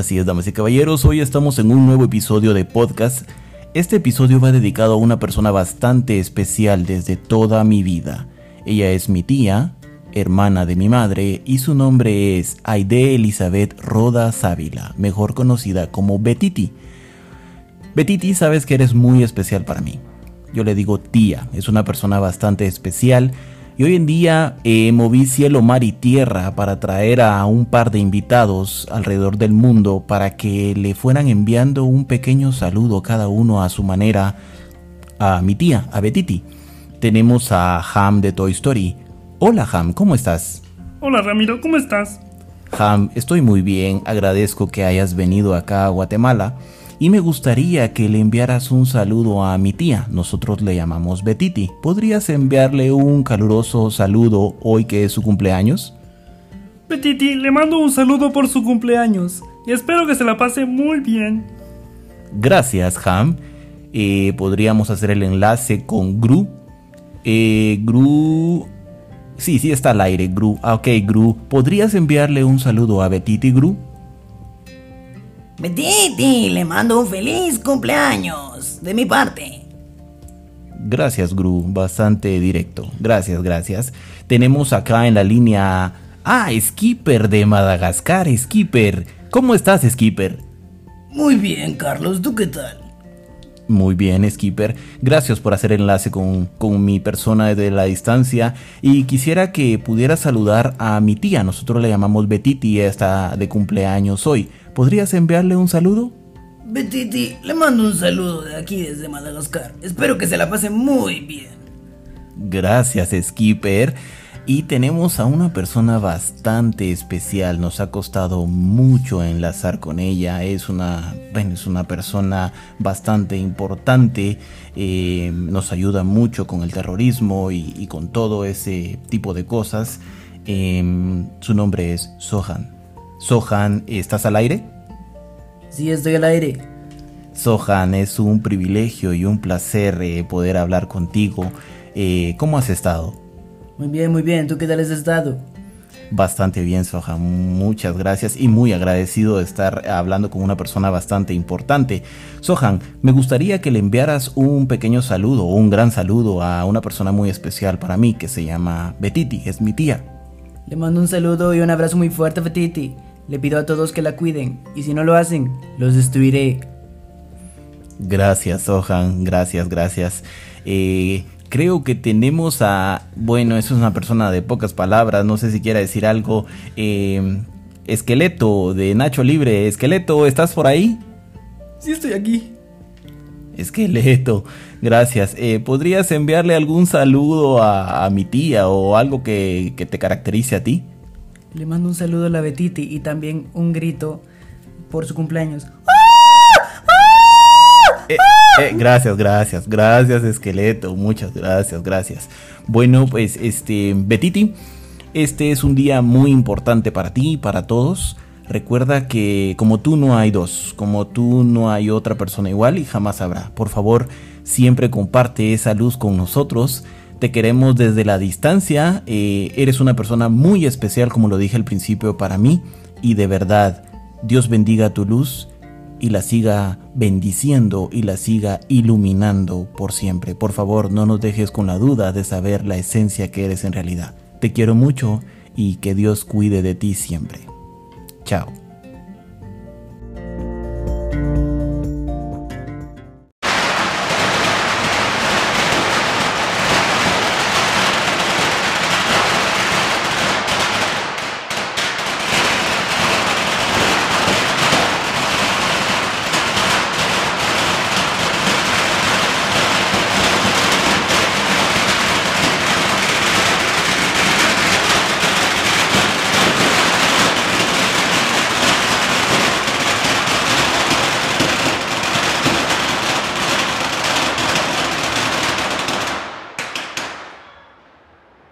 Así es, damas y caballeros, hoy estamos en un nuevo episodio de podcast. Este episodio va dedicado a una persona bastante especial desde toda mi vida. Ella es mi tía, hermana de mi madre, y su nombre es Aide Elizabeth Roda Ávila, mejor conocida como Betiti. Betiti, sabes que eres muy especial para mí. Yo le digo tía, es una persona bastante especial y hoy en día eh, moví cielo, mar y tierra para traer a un par de invitados alrededor del mundo para que le fueran enviando un pequeño saludo cada uno a su manera a mi tía, a Betiti. Tenemos a Ham de Toy Story. Hola Ham, ¿cómo estás? Hola Ramiro, ¿cómo estás? Ham, estoy muy bien, agradezco que hayas venido acá a Guatemala y me gustaría que le enviaras un saludo a mi tía, nosotros le llamamos Betiti. ¿Podrías enviarle un caluroso saludo hoy que es su cumpleaños? Betiti, le mando un saludo por su cumpleaños y espero que se la pase muy bien. Gracias, Ham. Eh, podríamos hacer el enlace con Gru. Eh, Gru... Sí, sí está al aire, Gru. Ah, ok, Gru. ¿Podrías enviarle un saludo a Betiti, Gru? Betiti, le mando un feliz cumpleaños de mi parte. Gracias, Gru, bastante directo. Gracias, gracias. Tenemos acá en la línea. Ah, Skipper de Madagascar, Skipper. ¿Cómo estás, Skipper? Muy bien, Carlos, ¿tú qué tal? Muy bien, Skipper. Gracias por hacer enlace con, con, mi persona desde la distancia. Y quisiera que pudiera saludar a mi tía. Nosotros le llamamos Betiti, está de cumpleaños hoy. ¿Podrías enviarle un saludo? Betiti, le mando un saludo de aquí desde Madagascar. Espero que se la pase muy bien. Gracias, Skipper. Y tenemos a una persona bastante especial. Nos ha costado mucho enlazar con ella. Es una, bueno, es una persona bastante importante. Eh, nos ayuda mucho con el terrorismo y, y, con todo ese tipo de cosas. Eh, su nombre es Sohan. Sohan, ¿estás al aire? Sí, estoy al aire. Sohan, es un privilegio y un placer eh, poder hablar contigo. Eh, ¿Cómo has estado? Muy bien, muy bien. ¿Tú qué tal has estado? Bastante bien, Sohan. Muchas gracias y muy agradecido de estar hablando con una persona bastante importante. Sohan, me gustaría que le enviaras un pequeño saludo o un gran saludo a una persona muy especial para mí que se llama Betiti, es mi tía. Le mando un saludo y un abrazo muy fuerte, Betiti. Le pido a todos que la cuiden y si no lo hacen, los destruiré. Gracias, Sohan. Gracias, gracias. Eh, creo que tenemos a... Bueno, eso es una persona de pocas palabras. No sé si quiera decir algo. Eh, Esqueleto de Nacho Libre. Esqueleto, ¿estás por ahí? Sí, estoy aquí. Esqueleto, gracias. Eh, ¿Podrías enviarle algún saludo a, a mi tía o algo que, que, te caracterice a ti? Le mando un saludo a la Betiti y también un grito por su cumpleaños. Eh, eh, gracias, gracias, gracias, esqueleto. Muchas gracias, gracias. Bueno, pues este, Betiti, este es un día muy importante para ti y para todos. Recuerda que como tú no hay dos, como tú no hay otra persona igual y jamás habrá. Por favor, siempre comparte esa luz con nosotros. Te queremos desde la distancia. Eh, eres una persona muy especial, como lo dije al principio, para mí. Y de verdad, Dios bendiga tu luz y la siga bendiciendo y la siga iluminando por siempre. Por favor, no nos dejes con la duda de saber la esencia que eres en realidad. Te quiero mucho y que Dios cuide de ti siempre. Chao.